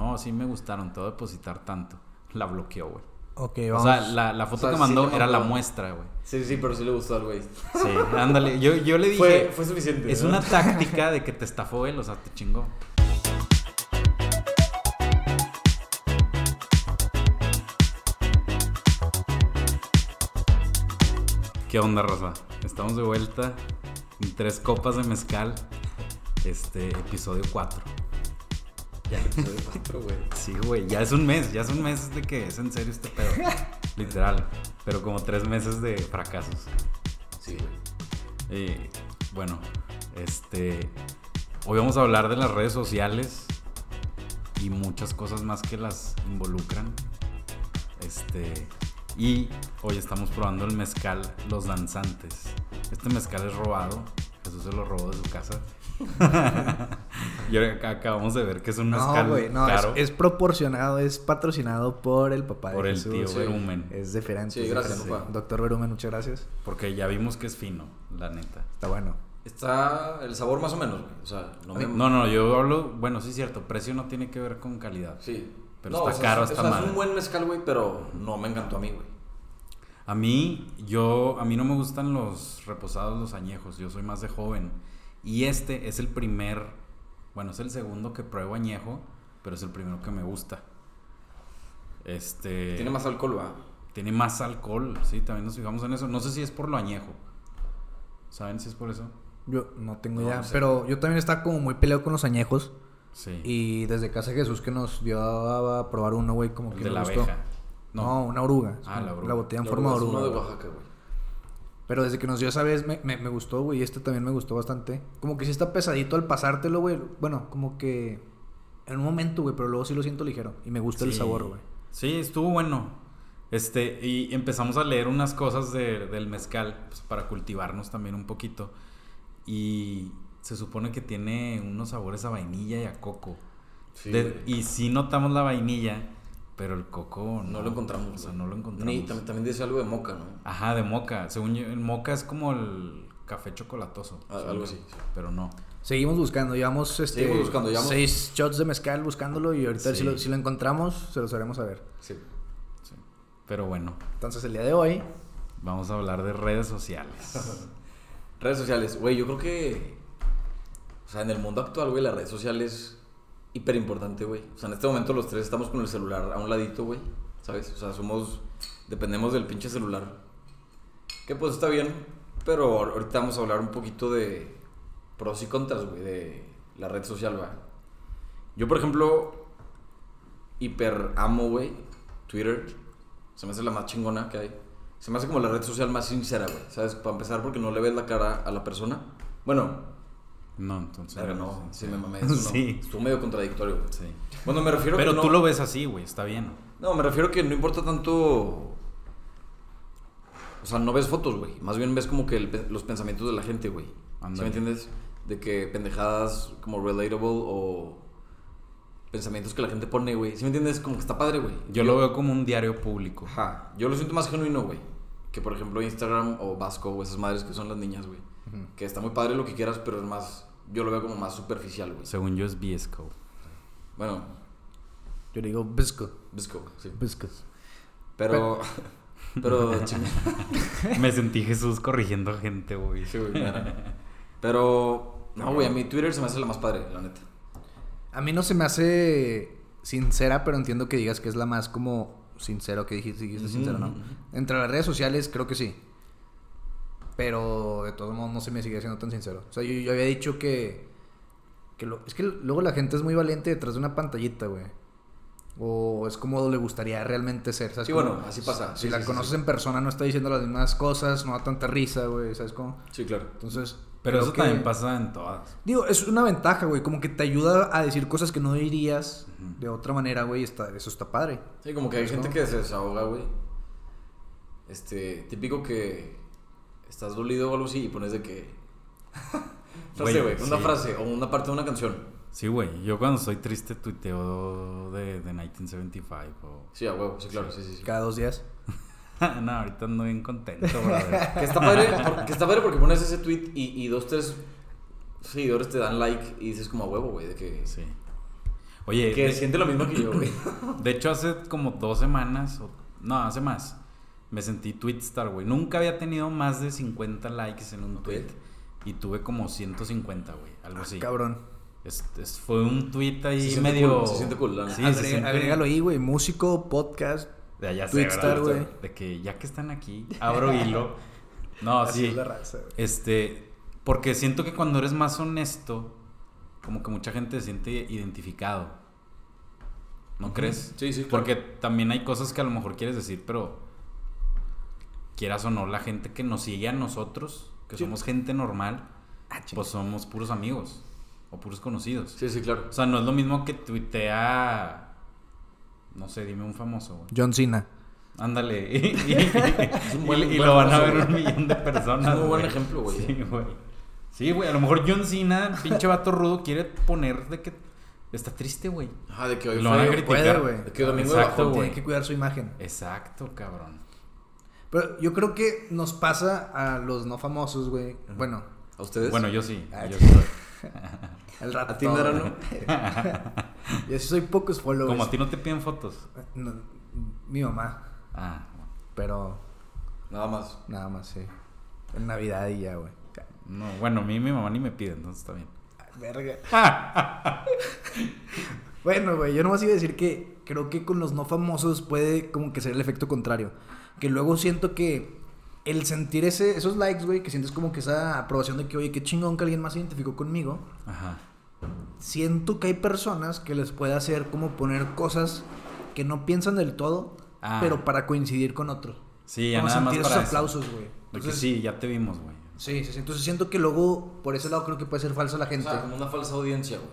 no, sí me gustaron, te voy a depositar tanto. La bloqueó, güey. Ok, O vamos. sea, la, la foto O sea, que mandó era la muestra, güey. Sí, sí, pero sí le gustó al güey. Sí, ándale. Yo, yo le dije, Fue, fue suficiente. es ¿no? una táctica de que te estafó él, o sea, te chingó. ¿Qué onda, Rosa? Estamos de vuelta en tres copas de mezcal. Este, episodio 4. Ya el episodio cuatro, güey. Sí, güey, ya es un mes, ya es un mes de que es en serio este pedo. Literal. Pero como tres meses de fracasos. Sí, güey. Y bueno, este. Hoy vamos a hablar de las redes sociales y muchas cosas más que las involucran. Este. Y hoy estamos probando el mezcal Los Danzantes. Este mezcal es robado. Jesús se lo robó de su casa. y acabamos de ver que es un No, mezcal güey, no, es, caro. es proporcionado, es patrocinado por el papá Por de el Jesús. tío sí. Berumen. Es diferente. Sí, es gracias, diferente. papá. Doctor Berumen, muchas gracias. Porque ya vimos que es fino, la neta. Está bueno. Está el sabor más o menos, güey. O sea, no me... No, no, yo hablo. Bueno, sí es cierto. Precio no tiene que ver con calidad. Sí. Pero No, está o sea, caro es- esta o sea, madre. Es un buen mezcal, güey, pero no me encantó a mí, güey. A mí, yo, a mí no me gustan los reposados, los añejos. Yo soy más de joven. Y este es el primer, bueno, es el segundo que pruebo añejo, pero es el primero que me gusta. Este. Tiene más alcohol, va. tiene más alcohol, sí, también nos fijamos en eso. No sé si es por lo añejo. ¿Saben si es por eso? Yo no tengo No, idea, no sé. pero yo también estaba como muy peleado con los añejos. Sí. Y desde casa de Jesús que nos dio a probar uno, güey, como El que de me la gustó. abeja. No, una oruga. Ah, la oruga. La botella en La forma de oruga es uno de. Oaxaca, güey. Pero desde que nos dio esa vez me, me, me gustó, güey. Y este también me gustó bastante. Como que sí está pesadito al pasártelo, güey. Bueno, como que en un momento, güey, pero luego sí lo siento ligero. Y me gusta el sabor, güey. Sí, estuvo bueno. Este, y empezamos a leer unas cosas de- del mezcal pues, para cultivarnos también un poquito. Y se supone que tiene unos sabores a vainilla y a coco. Sí, De- y sí notamos la vainilla, pero el coco no, No lo encontramos. O sea, no lo encontramos. Ni, también, también dice algo de moca, ¿no? Ajá, de moca. Según yo, el moca es como el café chocolatoso. Ah, algo así, sí. Pero no. Seguimos buscando. Llevamos este, Seguimos buscando, llevamos- seis shots de mezcal buscándolo. Y ahorita Sí. si, lo, si lo encontramos, se los haremos saber. Sí. sí. Pero bueno, Entonces el día de hoy, vamos a hablar de redes sociales. Redes sociales, güey, yo creo que. O sea, en el mundo actual, güey, la red social es hiper importante, güey. O sea, en este momento los tres estamos con el celular a un ladito, güey. ¿Sabes? O sea, somos. Dependemos del pinche celular. Que pues está bien. Pero ahorita vamos a hablar un poquito de pros y contras, güey, de la red social, güey. Yo, por ejemplo, hiper amo, güey, Twitter. Se me hace la más chingona que hay. Se me hace como la red social más sincera, güey. ¿Sabes? Para empezar, porque no le ves la cara a la persona. Bueno, No, entonces. verga, no, sí me mamé eso, no. Sí. Estuvo medio contradictorio, güey. Sí. Bueno, me refiero Pero que no... tú lo ves así, güey, está bien. No, me refiero que no importa tanto... O sea, no ves fotos, güey. Más bien ves como que el los pensamientos de la gente, güey. ¿Sí me entiendes? De que pendejadas como relatable o pensamientos que la gente pone, güey. ¿Sí me entiendes? Como que está padre, güey. Yo lo veo como un diario público. Ajá. Yo lo siento más genuino, güey. Que por ejemplo Instagram o Vasco o esas madres que son las niñas, güey. Que está muy padre lo que quieras, pero es más... Yo lo veo como más superficial, güey. Según yo es VSCO. Bueno, yo digo Bisco. Visco, sí. Bisco. Pero... Pero... ching- Me sentí Jesús corrigiendo a gente, güey. Sí, güey. Pero... No, güey, a mí Twitter se me hace la más padre, la neta. A mí no se me hace sincera, pero entiendo que digas que es la más como sincero que dijiste, dijiste Ujú, sincero, ¿no? Entre las redes sociales creo que sí. Pero de todos modos no se me sigue siendo tan sincero. O sea, yo, yo había dicho que... que lo- es que luego la gente es muy valiente detrás de una pantallita, güey. O es como le gustaría realmente ser, ¿sabes? Sí, bueno, así pasa. Si Sí, la sí, conoces sí. en persona no está diciendo las mismas cosas, no da tanta risa, güey, ¿sabes cómo? Sí, claro. Entonces... Pero eso que- también pasa en todas. Digo, es una ventaja, güey. Como que te ayuda a decir cosas que no dirías de otra manera, güey. Está, eso está padre. Sí, como que hay ¿Sabes gente cómo? que se desahoga, güey. Este, típico que estás dolido o algo así y pones de que... no Güey, sé, güey, una sí. frase o una parte de una canción. Sí, güey. Yo cuando estoy triste tuiteo de, de 1975 o... Sí, a huevo, sí, claro, sí, sí. sí. Cada dos días. no, ahorita ando bien contento, brother. Que está padre, que está padre porque pones ese tweet y, y dos, tres seguidores te dan like y dices como a huevo, güey, de que... Sí. Oye, Que de, siente lo mismo que yo, güey. de hecho hace como dos semanas, o- no, hace más, me sentí Twitstar, güey. Nunca había tenido más de 50 likes en un tweet. Y tuve como 150, güey, algo así. Cabrón. Es- es- fue un tweet ahí Se medio... cool, se siente cool, neta. Sí, se Agrega- siente- Agrégalo ahí, güey. Músico, podcast. De allá sé, Twitstar, güey. De que ya que están aquí, abro hilo. No, Así sí. es la raza. Este, porque siento que cuando eres más honesto, como que mucha gente se siente identificado. ¿No crees? Sí, sí, claro. Porque también hay cosas que a lo mejor quieres decir, pero quieras o no, la gente que nos sigue a nosotros, que Sí. somos gente normal, Ah, pues somos puros amigos o puros conocidos. Sí, sí, claro. O sea, no es lo mismo que tuitea, no sé, dime un famoso, güey. John Cena. Ándale. Y, y- un buen- y buen lo van a ver un millón de personas. Es un muy buen güey. ejemplo, güey. Sí, güey. Sí, güey. A lo mejor John Cena, pinche vato rudo, quiere poner de que está triste, güey. Ajá, de que hoy Lo van a fue... criticar. puede, güey. De que domingo de Exacto, güey. Tiene que cuidar su imagen. Exacto, cabrón. Pero yo creo que nos pasa a los no famosos, güey. Bueno, ¿A ustedes? Bueno, yo sí. Ah, yo el rato. A ti, Medrano. Yo sí soy pocos followers. Como a ti no te piden fotos. No, mi mamá. Ah, Pero Nada más. nada más, sí. En Navidad y ya, güey. no. Bueno, a mí mi mamá ni me pide, entonces está bien. Ay, Verga. Bueno, güey, yo nomás iba a decir que creo que con los no famosos puede como que ser el efecto contrario. Que luego siento que el sentir ese, esos likes, güey, que sientes como que esa aprobación de que, oye, qué chingón que alguien más se identificó conmigo. Ajá. Siento que hay personas que les puede hacer como poner cosas que no piensan del todo, Ah. pero para coincidir con otros. Sí, ya como nada más para esos eso. aplausos, güey. De que Entonces, sí, ya te vimos, güey. Sí, sí, sí. Entonces siento que luego, por ese lado, creo que puede ser falsa la O gente. sea, como una falsa audiencia, güey.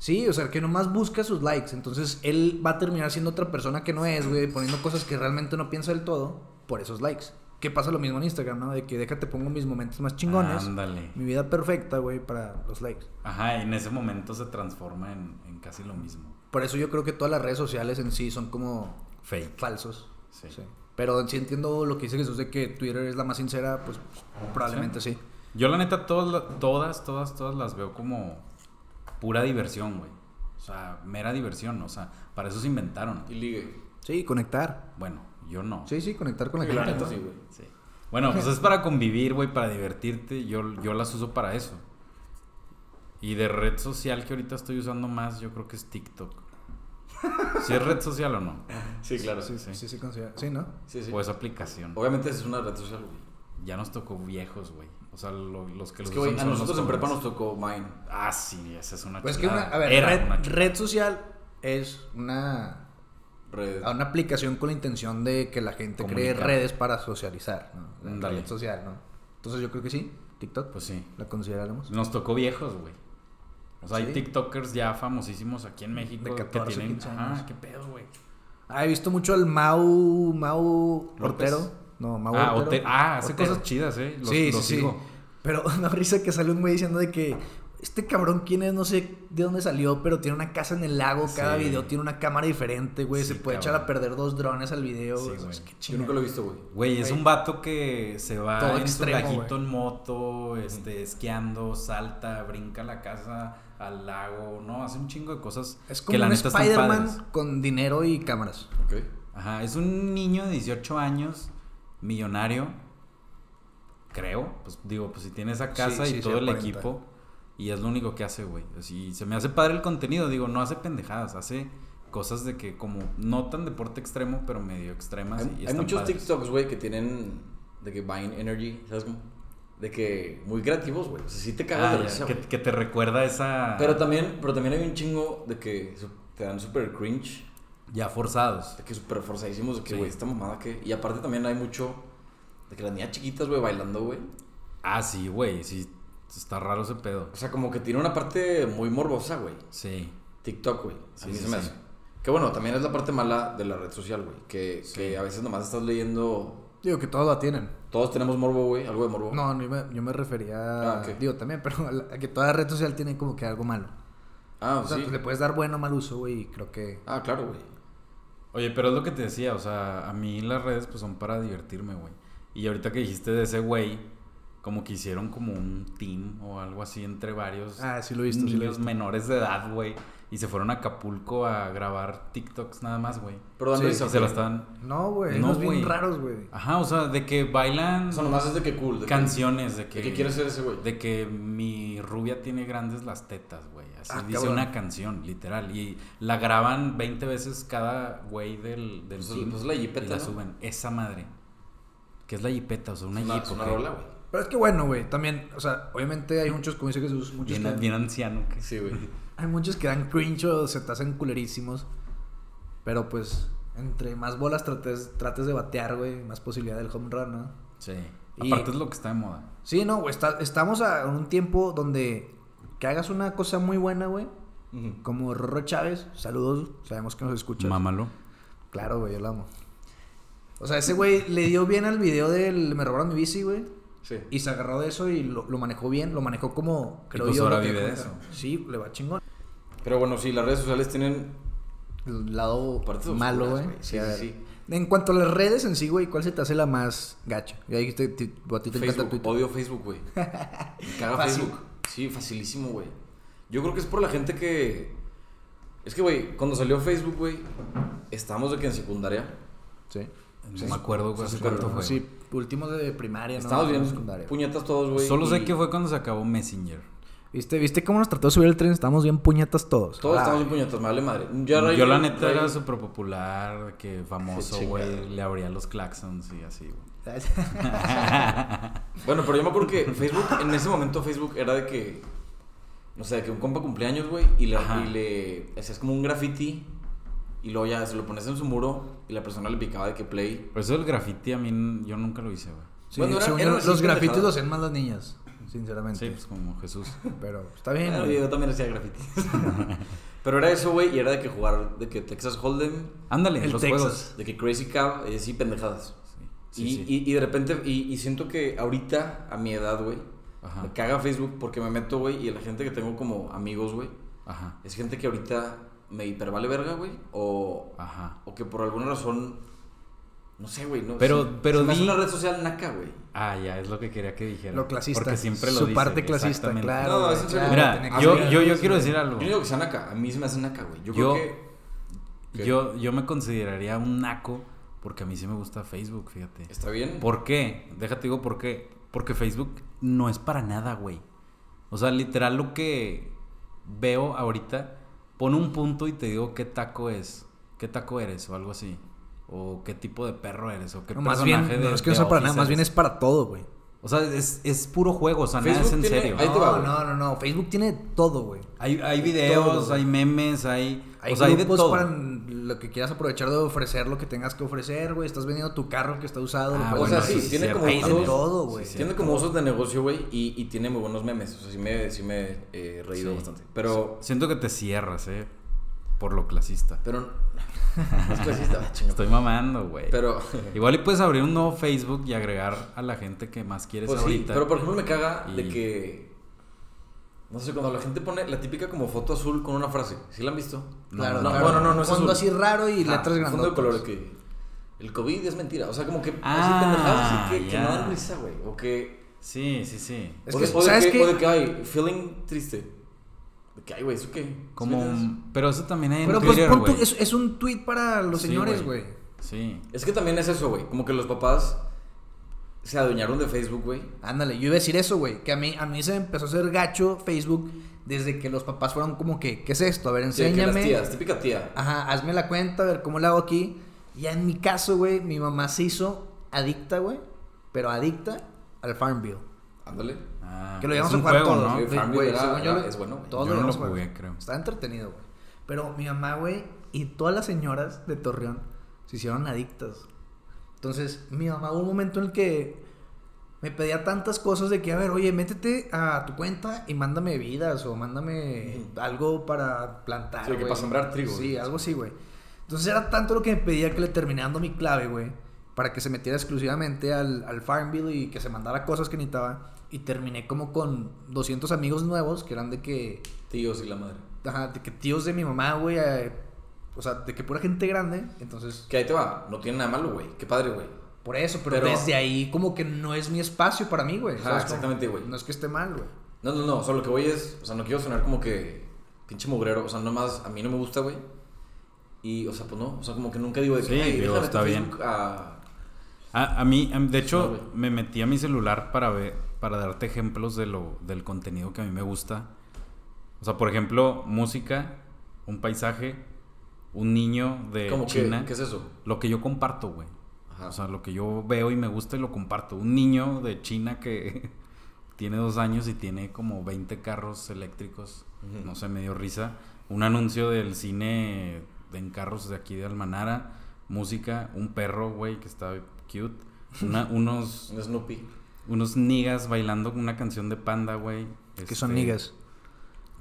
Sí, o sea, que nomás busca sus likes. Entonces él va a terminar siendo otra persona que no es, güey, poniendo cosas que realmente no piensa del todo por esos likes. Que pasa lo mismo en Instagram, ¿no? De que déjate pongo mis momentos más chingones. Ándale. Mi vida perfecta, güey, para los likes. Ajá, y en ese momento se transforma en, en casi lo mismo. Por eso yo creo que todas las redes sociales en sí son como Fake. falsos. Sí. Sí. Pero sí entiendo lo que dice Jesús de que Twitter es la más sincera, pues probablemente sí. Yo la neta todas, todas, todas, todas las veo como pura diversión, güey. O sea, mera diversión. O sea, para eso se inventaron. Y ligue. Sí, conectar. Bueno, yo no. Sí, sí, conectar con la gente. neta, ¿no? sí, güey. Sí. Bueno, pues es para convivir, güey, para divertirte. Yo, yo las uso para eso. Y de red social que ahorita estoy usando más, yo creo que es TikTok. ¿Si es red social o no? Sí, claro. Sí, sí. Sí, sí. Sí, ¿no? Sí, sí. O es aplicación. Obviamente es una red social, güey. Ya nos tocó viejos, güey. O sea, lo- los que Es los que, güey, usan a son nosotros los en prepa nos tocó Mine. Ah, sí, esa es una Pues que una, a ver, Era red, una chulada. red social es una, Red. una aplicación con la intención de que la gente cree redes para socializar, ¿no? La red social, ¿no? Entonces yo creo que sí, TikTok, Pues sí. la consideraremos. Nos tocó viejos, güey. O sea, hay. TikTokers ya famosísimos aquí en México De 14, que tienen. 15 años. Ah, qué pedo, güey. Ah, he visto mucho al Mau, Mau López. Ortero. No, Mau Ah, Ortero. Ah, hace Ortero. cosas chidas, eh. Los, sí, los sí, sigo. sí. Pero da risa que sale un güey diciendo de que este cabrón, quién es, no sé de dónde salió, pero tiene una casa en el lago. Cada Sí. video tiene una cámara diferente, güey. Sí, se puede cabrón. echar a perder dos drones al video. Sí, güey. es que Yo nunca lo he visto, güey. Güey, es un vato que se va Todo en extremo, su laguito güey. en moto, este, esquiando, salta, brinca a la casa, al lago, no, hace un chingo de cosas Es que como la un. Spider-Man con dinero y cámaras. Ok. Ajá, es un niño de 18 años, millonario, creo, pues digo, pues si tiene esa casa Sí, y sí, todo el equipo, y es lo único que hace, güey. Así, se me hace padre el contenido, digo, no hace pendejadas, hace cosas de que como, no tan deporte extremo, pero medio extremas. y Hay, muchos padres. TikToks, güey, que tienen de que Vine Energy, ¿sabes? De que muy creativos, güey. O sea, sí te cagas Ah, de risa, que, te recuerda esa... Pero también, pero también hay un chingo de que te dan súper cringe. Ya forzados. De que súper forzadísimos, de que, Sí. güey, esta mamada que... Y aparte también hay mucho de que las niñas chiquitas, güey, bailando, güey. Ah, sí, güey, sí, está raro ese pedo. O sea, como que tiene una parte muy morbosa, güey. Sí. TikTok, güey. A Sí, mí sí, se me sí. hace. Que bueno, también es la parte mala de la red social, güey. Que, Sí. que a veces nomás estás leyendo... Digo que todos la tienen. Todos tenemos morbo, güey. Algo de morbo. No, no, yo me, yo me refería. Ah, ok. Digo también, pero a, la- a que toda red social tiene como que algo malo. Ah, O sea, sí. pues le puedes dar bueno o mal uso, güey, y creo que. Ah, claro, güey. Oye, pero es lo que te decía, o sea, a mí las redes pues son para divertirme, güey. Y ahorita que dijiste de ese güey, como que hicieron como un team o algo así entre varios Ah, sí lo he visto, sí lo he niños visto. menores de edad, güey. y se fueron a Acapulco a grabar TikToks nada más, güey. Pero dando Sí, Y se la están... No, güey. No, bien raros, güey. Ajá, o sea, de que bailan O sea, nomás es de que cool. De que- canciones, de que... ¿De qué quiere ser ese güey? De que mi rubia tiene grandes las tetas, güey. Así Ah, dice cabrón. una canción, literal. Y la graban 20 veces cada güey del, del Pues, team pues la jipeta, y la ¿no? suben. Esa madre. Que es la jipeta, o sea, una Es una, rola, güey. Pero es que bueno, güey. También, o sea, obviamente hay muchos, como dice Jesús, muchos Bien, que, bien anciano. que- Sí, güey. hay muchos que dan cringe o se te hacen culerísimos. Pero pues, entre más bolas trates, trates de batear, güey, más posibilidad del home run, ¿no? Sí. Y- Aparte es lo que está de moda. Sí, no, güey. está- estamos a- en un tiempo donde que hagas una cosa muy buena, güey. Como Rorro Chávez. Saludos. Sabemos que nos escuchas. Mámalo. Claro, güey, yo lo amo. O sea, ese güey le dio bien al video del Me robaron mi bici, güey. Sí. Y se agarró de eso y lo, lo manejó bien. Lo manejó como, creo pues yo. ahora lo que vive de cuenta. eso. Sí, le va chingón. Pero bueno, sí, las redes sociales tienen El lado partes malo, güey. Sí, a sí, ver. sí. En cuanto a las redes en sí, güey, ¿cuál se te hace la más gacha? Ya dijiste, a ti te encanta Facebook, Twitter. odio Facebook, güey. Me caga Fácil. Facebook. Sí, facilísimo, güey. Yo creo que es por la gente que. Es que, güey, cuando salió Facebook, güey, estábamos de que en secundaria. Sí. No me acuerdo sí, cuánto fue. Sí, últimos de primaria, ¿no? Estábamos bien Secundaria. puñetas todos, güey. Solo sé que fue cuando se acabó Messenger. ¿Viste, ¿Viste cómo nos trató de subir el tren? Estábamos bien puñetas todos. Todos Ah, estábamos bien puñetas, me vale madre. Yo, la neta era súper popular, que famoso, güey. Le abría los claxons y así, güey. Bueno, pero yo me acuerdo que Facebook, en ese momento Facebook era de que. No sé, de que un compa cumpleaños, güey, y le, Ajá. y le hacías como un graffiti. Y luego ya se lo pones en su muro y la persona le picaba de que play. Por eso el graffiti a mí yo nunca lo hice, güey. Sí, Bueno, era- según eran yo, así los grafitis los hacen más las niñas, sinceramente. Sí, pues como Jesús. Pero está bien, Ah, güey. yo también hacía graffiti. pero era eso, güey, y era de que jugar de que Texas Hold'em, Ándale, El los Texas. juegos. de que Crazy Cab, y así pendejadas. Sí, y, sí, sí. Y, y de repente, y, y siento que ahorita, a mi edad, güey, me caga Facebook porque me meto, güey, y la gente que tengo como amigos, güey, Ajá. es gente que ahorita me hipervale verga, güey, o, Ajá. o que por alguna razón, no sé, güey, no Pero- se- pero di- una red social naca, güey. Ah, ya, es lo que quería que dijera. Lo clasista. Porque siempre lo Su dice, parte clasista, claro. No, es claro, Mira, yo, yo, yo quiero decir algo. Yo no digo que sea naca, a mí se me hace naca, güey. Yo, Yo- creo que... ¿Qué? Yo, yo me consideraría un naco porque a mí sí me gusta Facebook, fíjate. ¿Está bien? ¿Por qué? Déjate digo por qué. Porque Facebook no es para nada, güey. O sea, literal lo que veo ahorita, pon un punto y te digo qué taco es. ¿Qué taco eres? O algo así. O qué tipo de perro eres. O qué No, más bien, personaje de no es que no sea para nada, más bien es para todo, güey. O sea, es, es puro juego, o sea, nada es Facebook en tiene- serio. Ahí te va, No, no, no, no. Facebook tiene todo, güey. Hay, hay videos, Todo, hay memes, hay... Hay o sea, hay de grupos todo. para lo que quieras aprovechar de ofrecer lo que tengas que ofrecer, güey. Estás vendiendo tu carro que está usado. Ah, o sea, sí, sí, tiene como Hay de usos... todo, güey. Sí, Tiene como usos de negocio, güey, y, y tiene muy buenos memes. O sea, sí me, sí me he reído Sí. bastante. Pero... Siento que te cierras, eh. Por lo clasista. Pero... Es clasista, ah, chinga. Estoy mamando, güey. Pero... Igual y puedes abrir un nuevo Facebook y agregar a la gente que más quieres Pues sí, ahorita. pero por ejemplo me caga de Y- que... No sé, cuando la gente pone la típica como foto azul con una frase. ¿Sí la han visto? Claro, no, claro. bueno, no, no es Fondo azul. así raro y Ajá, letras grandes. Fondo de color que... El COVID es mentira. O sea, como que... Ah, así pendejadas así que, que ya. no dan risa, güey. O que... Sí, sí, sí. Es o, que, de, o de ¿sabes que, qué? o de que hay feeling triste. De que, ay, güey, ¿eso qué? Como... Pero eso también hay en Pero pues Twitter, es, es un tweet para los Sí, señores, güey. Sí. Es que también es eso, güey. Como que los papás se adueñaron de Facebook, güey. Ándale, yo iba a decir eso, güey. Que a mí, a mí se me empezó a hacer gacho Facebook desde que los papás fueron como que, ¿qué es esto? A ver, Sí, las enséñame. tías, típica tía. Ajá, hazme la cuenta, a ver cómo la hago aquí. Ya en mi caso, güey, mi mamá se hizo adicta, güey. Pero adicta al Farmville. Ándale. Ah, Que lo llevamos a jugar juego, todos, ¿no? Güey, era- según yo era- lo- es bueno, güey. todos Yo lo no lo a jugar. jugué, creo. Está entretenido, güey. Pero mi mamá, güey, y todas las señoras de Torreón se hicieron adictas. Entonces, mi mamá hubo un momento en el que me pedía tantas cosas de que, a ver, oye, métete a tu cuenta y mándame bebidas o mándame algo para plantar. Sí, que para sembrar trigo, Sí, algo así, güey. Entonces era tanto lo que me pedía que le terminé dando mi clave, güey, para que se metiera exclusivamente al, al Farmville y que se mandara cosas que necesitaba. Y terminé como con 200 amigos nuevos que eran de que, Tíos y la madre. ajá, de que tíos de mi mamá, güey, eh, o sea, de que pura gente grande. Entonces, Que ahí te va. No tiene nada malo, güey. Qué padre, güey. por eso, pero, Pero- desde ahí como que no es mi espacio para mí, güey. Exactamente, güey. No es que esté mal, güey. No, no, no. Solo lo que voy es. O sea, no quiero sonar como que pinche mugrero. O sea, nomás a mí no me gusta, güey. Y, o sea, pues no. O sea, como que nunca digo de que, Sí, "Ay, digo, está bien. A- A, a mí, a- de Sí, hecho, me metí a mi celular para ver, para darte ejemplos de lo, del contenido que a mí me gusta. O sea, por ejemplo, música, un paisaje, un niño de ¿Cómo que? China. ¿Qué es eso? Lo que yo comparto, güey. Ajá. O sea, lo que yo veo y me gusta y lo comparto. Un niño de China que tiene dos años y tiene como 20 carros eléctricos. No sé, me dio risa. Un anuncio del cine en carros de aquí de Almanara. Música, un perro, güey, que está cute. Una- unos, Un Snoopy. Unos niggas bailando una canción de panda, güey. Que son Este, niggas.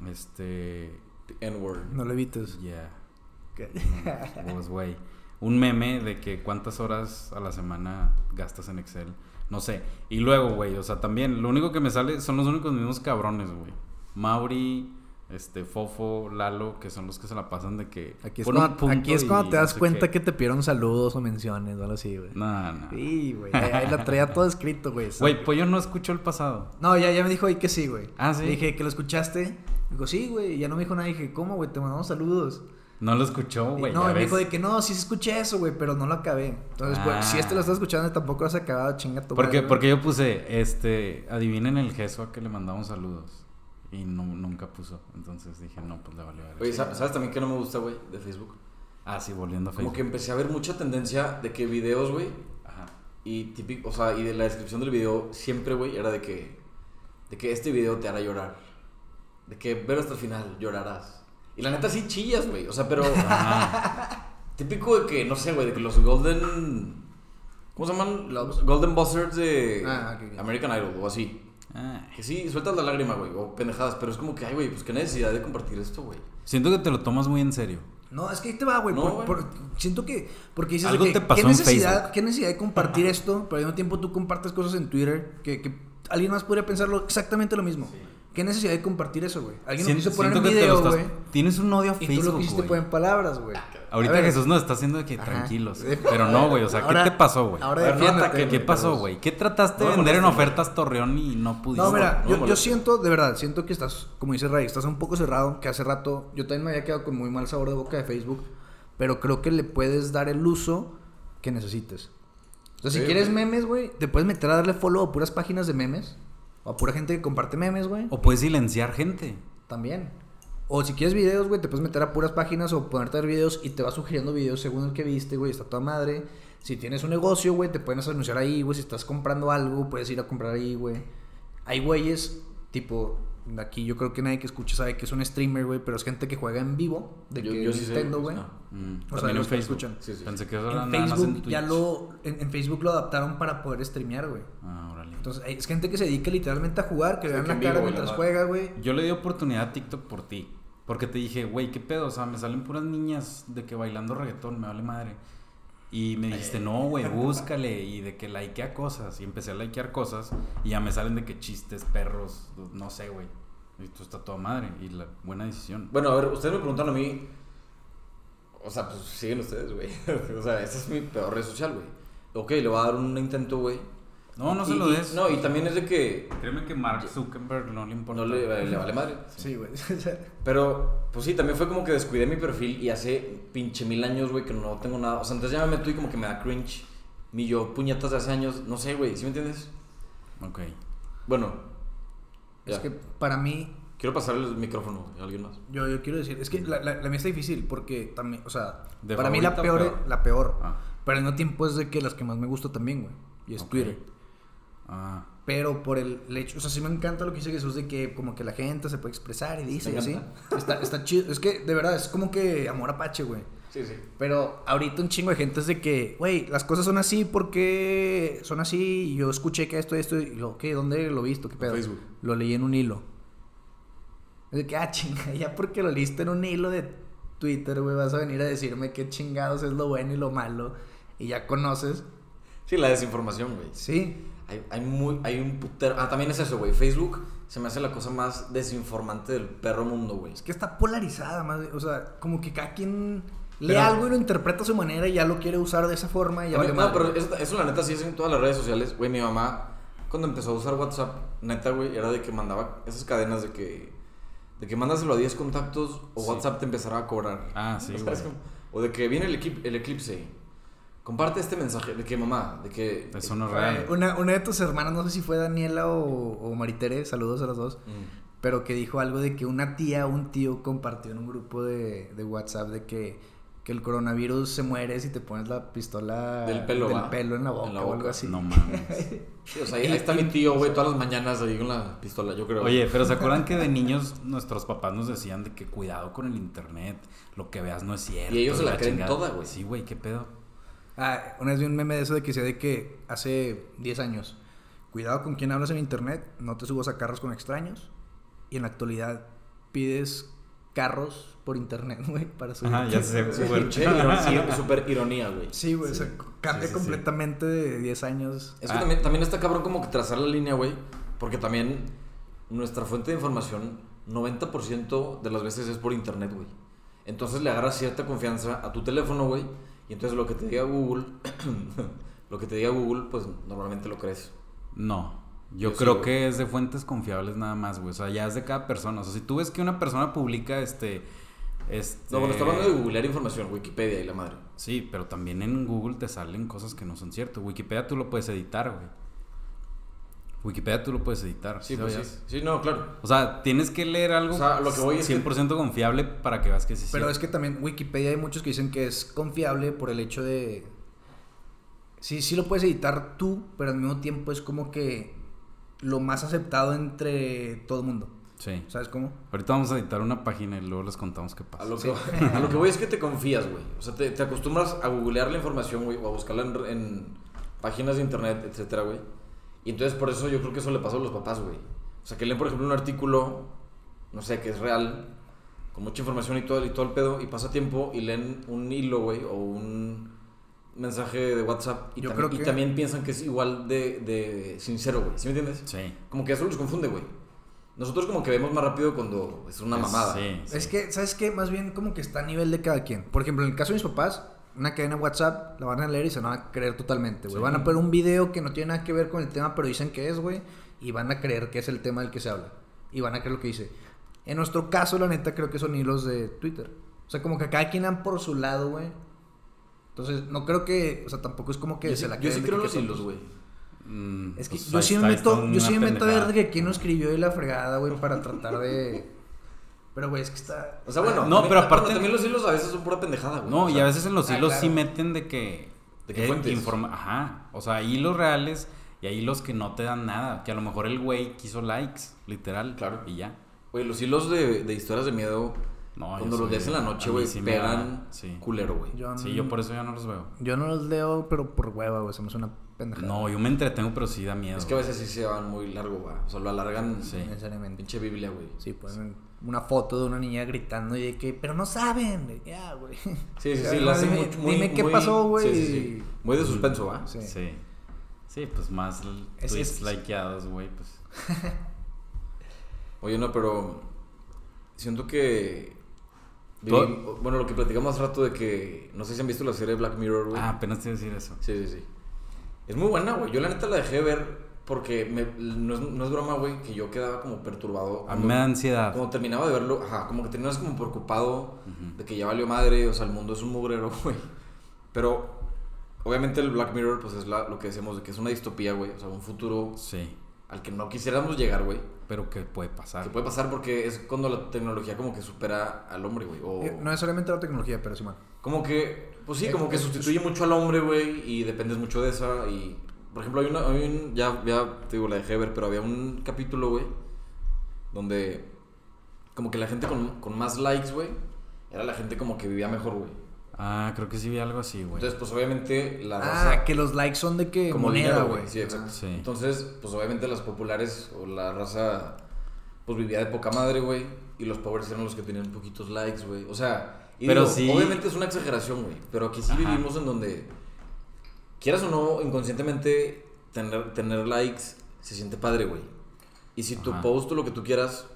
Este. N-word. No lo evites. Yeah. Pues, güey. Un meme de que cuántas horas a la semana gastas en Excel. No sé. Y luego, güey, o sea, también, lo único que me sale son los únicos mismos cabrones, güey. Mauri, este, Fofo, Lalo, que son los que se la pasan de que. Aquí es cuando, punto aquí es y cuando te no das sé cuenta qué. que te pidieron saludos o menciones o algo así, güey. No, no. Sí, güey. Ahí, ahí lo traía todo escrito, güey. Güey, pues yo no escucho el pasado. No, ya, ya me dijo ahí que sí, güey. Ah, ¿sí? Le dije que lo escuchaste. Digo, sí, güey. Y ya no me dijo nada. Dije, ¿cómo, güey? Te mandamos saludos. No lo escuchó, güey. no, me ves. dijo de que no, sí se escuché eso, güey, pero no lo acabé. Entonces, güey, Ah. si este lo estás escuchando, tampoco lo has acabado, chinga tu Porque, madre, porque yo puse, este, adivinen el gesto a que le mandamos saludos. Y no, nunca puso. Entonces dije, no, pues le valió. Oye, ¿sabes sabes también que no me gusta, güey, de Facebook? Ah, sí, volviendo a Como Facebook. que empecé a ver mucha tendencia de que videos, güey, Ajá. y típico, o sea, y de la descripción del video siempre, güey, era de que, de que este video te hará llorar. De que ver hasta el final llorarás. Y la neta sí chillas, güey. O sea, pero Ajá. típico de que, no sé, güey, de que los Golden... ¿Cómo se llaman? Los Golden Buzzers de Ah. American Idol o así. Ah. Que sí, sueltas la lágrima, güey, o pendejadas, pero es como que, ay, güey, pues qué necesidad de compartir esto, güey. Siento que te lo tomas muy en serio. No, es que ahí te va, güey. No, por- güey. por- siento que. Porque dices. Algo que, te pasó ¿qué necesidad, Facebook. ¿Qué necesidad de compartir esto? Pero al mismo tiempo tú compartes cosas en Twitter que, que alguien más podría pensarlo exactamente lo mismo. ¿Qué necesidad de compartir eso, güey? Alguien lo quiso poner en siento que te lo video, estás- güey. Tienes un odio a Y tú lo Facebook, quisiste poner en palabras, güey. Ahorita ver, Jesús nos está haciendo que Ajá. tranquilos. Pero no, güey. O sea, ahora- ¿qué te pasó, güey? Ahora ¿Qué güey. pasó, güey? ¿Qué trataste No de vender en ofertas Torreón y no pudiste? No, mira, no yo, yo siento, de verdad, siento que estás, como dice Ray, estás un poco cerrado, que hace rato yo también me había quedado con muy mal sabor de boca de Facebook, pero creo que le puedes dar el uso que necesites. O sea, si quieres memes, güey, te puedes meter a darle follow a puras páginas de memes, o a pura gente que comparte memes, güey, O puedes silenciar gente. también. O si quieres videos, güey, te puedes meter a puras páginas o ponerte a ver videos y te va sugiriendo videos según el que viste, güey, está toda madre. Si tienes un negocio, güey, te pueden anunciar ahí, güey, si estás comprando algo, puedes ir a comprar ahí, güey. Hay güeyes, tipo, aquí yo creo que nadie que escuche sabe que es un streamer, güey, pero es gente que juega en vivo, de Yo- que yo sí sé, Nintendo, güey. no. Mm, O sea, en los que Facebook. escuchan. Sí, sí. Pensé que eso era En nada más en Facebook ya lo, en, en Facebook lo adaptaron para poder streamear, güey. Ah, órale. Entonces, es gente que se dedica literalmente a jugar, que Sí, vean que la cara mientras la juega, güey. Yo le di oportunidad a TikTok por ti. Porque te dije, güey, ¿qué pedo? O sea, me salen puras niñas de que bailando reggaetón, me vale madre. Y me dijiste, no, güey, búscale. Y de que likea cosas. Y empecé a likear cosas. Y ya me salen de que chistes, perros, no sé, güey. Y esto está toda madre. Y la buena decisión. Bueno, a ver, ustedes me preguntan a mí. O sea, pues siguen ustedes, güey. o sea, esa es mi peor red social, güey. Ok, le voy a dar un intento, güey. No, no se Y- lo y- des. No, y también es de que Créeme que Mark Zuckerberg no le importa. no le, le vale madre. Sí, güey. Pero, pues sí, también fue como que descuidé mi perfil y hace pinche mil años, güey, que no tengo nada. O sea, entonces ya me meto y como que me da cringe. Mi yo, puñetas de hace años, no sé, güey, ¿sí me entiendes? Ok. Bueno, es que para mí, quiero pasar el micrófono a alguien más. Yo, yo quiero decir, es que la, la, la mía está difícil porque también, o sea, ¿De para mí la peor, peor? la peor, Ah. pero al mismo tiempo es de que las que más me gusta también, güey, y es. Twitter. Ah. Pero por el hecho, o sea, sí me encanta lo que dice Jesús de que como que la gente se puede expresar y dice y así. encanta. Está, está chido, es que de verdad es como que amor apache, güey. Sí, sí. Pero ahorita un chingo de gente es de que, güey, las cosas son así porque son así y yo escuché que esto, esto, y yo, ¿qué? ¿Dónde lo he visto? ¿Qué pedo? Facebook. Lo leí en un hilo. Es de que, ah, chinga, ya porque lo leíste en un hilo de Twitter, güey, vas a venir a decirme qué chingados es lo bueno y lo malo y ya conoces. Sí, la desinformación, güey. Sí. Hay, hay, muy, hay un putero. Ah, también es eso, güey. Facebook se me hace la cosa más desinformante del perro mundo, güey. Es que está polarizada, más, o sea, como que cada quien lee Pero- algo y lo interpreta a su manera y ya lo quiere usar de esa forma y ya vale no, madre. pero eso, eso la neta sí es en todas las redes sociales. Güey, mi mamá, cuando empezó a usar WhatsApp, neta, güey, era de que mandaba esas cadenas de que. De que mándaselo a 10 contactos o Sí. WhatsApp te empezará a cobrar. Ah, sí, ¿Sabes güey. cómo? O de que viene el, el eclipse. Comparte este mensaje. De que mamá, de que. Eso no es real. Una, una de tus hermanas, no sé si fue Daniela o, o Maritere, saludos a las dos, Mm. pero que dijo algo de que una tía o un tío compartió en un grupo de, de WhatsApp de que, que el coronavirus se muere si te pones la pistola Del pelo, ¿va? pelo en la boca, En la o algo así. No mames. Sí, o sea, ahí, ahí está mi tío, güey, todas las mañanas ahí con la pistola, yo creo. Oye, pero ¿se acuerdan que de niños nuestros papás nos decían de que cuidado con el internet? Lo que veas no es cierto. Y ellos se la creen chingada? toda, güey. Sí, güey, qué pedo. Ah, una vez vi un meme de eso de que decía de que hace 10 años, cuidado con quién hablas en internet, no te subas a carros con extraños. Y en la actualidad pides carros por internet, güey, para subir. Ajá, ya sé, Sí, ironía, súper ironía, güey. Sí, güey, o sea, cambia Sí, sí, sí. completamente de 10 años. Es que Ah. también, también está cabrón como que trazar la línea, güey. Porque también nuestra fuente de información, 90% de las veces es por internet, güey. Entonces le agarras cierta confianza a tu teléfono, güey. Y entonces lo que te diga Google, lo que te diga Google, pues normalmente lo crees. No. Yo creo que es de fuentes confiables nada más, güey. O sea, ya es de cada persona. O sea, si tú ves que una persona publica este. este... No, bueno, está hablando de googlear información, Wikipedia y la madre. Sí, pero también en Google te salen cosas que no son ciertas. Wikipedia tú lo puedes editar, güey. Wikipedia tú lo puedes editar. Sí, pues sí. Sí, no, claro. O sea, tienes que leer algo O sea, lo que voy es que- 100% confiable para que veas que sí Pero cierto. es que también Wikipedia hay muchos que dicen que es confiable por el hecho de... Sí, sí lo puedes editar tú, pero al mismo tiempo es como que lo más aceptado entre todo el mundo. Sí. ¿Sabes cómo? Ahorita vamos a editar una página y luego les contamos qué A pasa. lo, que, a lo que voy es que te confías, güey. O sea, te, te acostumbras a googlear la información, güey, o a buscarla en, en páginas de internet, etcétera, güey. Y entonces por eso yo creo que eso le pasa a los papás, güey. O sea, que leen, por ejemplo, un artículo, no sé, que es real, con mucha información y todo, y todo el pedo, y pasa tiempo y leen un hilo, güey, o un mensaje de WhatsApp, y, Yo también, creo y que- también piensan que es igual de, de sincero, güey. ¿Sí me entiendes? Sí. Como que eso los confunde, güey. Nosotros como que vemos más rápido cuando es una mamada. Sí, sí. Es que, ¿sabes qué? Más bien como que está a nivel de cada quien. Por ejemplo, en el caso de mis papás, una cadena WhatsApp la van a leer y se van a creer totalmente, güey. Sí. Van a poner un video que no tiene nada que ver con el tema, pero dicen que es, güey. Y van a creer que es el tema del que se habla. Y van a creer lo que dice. En nuestro caso, la neta, creo que son hilos de Twitter. O sea, como que cada quien van por su lado, güey. Entonces, no creo que... O sea, tampoco es como que Yo se sí, la yo sí de creo que los hilos, güey. Mm, Es que pues yo sí me meto, yo una sí me meto a ver de que quién lo escribió y la fregada, güey, para tratar de... Pero, güey, es que está... O sea, bueno, No, también- pero aparte- también los hilos a veces son pura pendejada, güey. No, O y a veces en los ah, hilos claro. sí meten de que. ¿De qué eh, informa- Ajá. O sea, hilos reales y hay hilos que no te dan nada. Que a lo mejor el güey quiso likes, literal. Claro. Y ya. Güey, los hilos de, de historias de miedo, No, cuando los lees en la noche, güey, sí me pegan sí. culero, güey. Yo, Sí, yo por eso ya no los veo. Yo no los leo, pero por hueva, güey. Se me hace una pendejada. No, yo me entretengo, pero sí da miedo. Es que a veces sí se van muy largo, güey. O sea, lo alargan. Sí. Necesariamente. Pinche Biblia, güey. Sí, ponen una foto de una niña gritando y de que, pero no saben. Ya, güey. Sí, sí, sí, lo hacen dime- mucho, muy. dime qué muy- pasó, güey. Sí, sí, sí. Muy de suspenso, ¿va? Sí. Sí. Sí, pues más Es- tweets es- likeados, güey, pues. Oye, no, pero. Siento que. Viví- Bueno, lo que platicamos hace rato de que. No sé si han visto la serie Black Mirror, güey. Ah, apenas te iba a decir eso. Sí, sí, sí. Es muy buena, güey. Yo la neta la dejé de ver porque me- no, es, no es broma, güey, que yo quedaba como perturbado. A mí me da ansiedad. Como terminaba de verlo, ajá, como que terminas como preocupado de que ya valió madre, o sea, el mundo es un mugrero, güey. Pero, obviamente el Black Mirror, pues es la- lo que decimos de que es una distopía, güey. O sea, un futuro Sí. al que no quisiéramos llegar, güey. Pero que puede pasar. Que puede pasar porque es cuando la tecnología como que supera al hombre, güey. O Eh, No necesariamente la tecnología, pero sí, man. como que, pues sí, Eh, como que es- sustituye mucho al hombre, güey, y dependes mucho de esa. Y, por ejemplo, hay una, hay un, ya, ya te digo, la dejé de ver, pero había un capítulo, güey, donde como que la gente con, con más likes, güey, era la gente como que vivía mejor, güey. Ah, creo que sí vi algo así, güey. Entonces, pues obviamente la Ah, raza... que los likes son de que como moneda, güey. Sí, exacto. Sí. Entonces, pues obviamente las populares o la raza, pues vivía de poca madre, güey, y los pobres eran los que tenían poquitos likes, güey. O sea, y Pero digo, sí- obviamente es una exageración, güey, pero aquí sí Ajá. vivimos en donde, quieras o no, inconscientemente tener, tener likes se siente padre, güey. Y si tu Ajá. post o lo que tú quieras,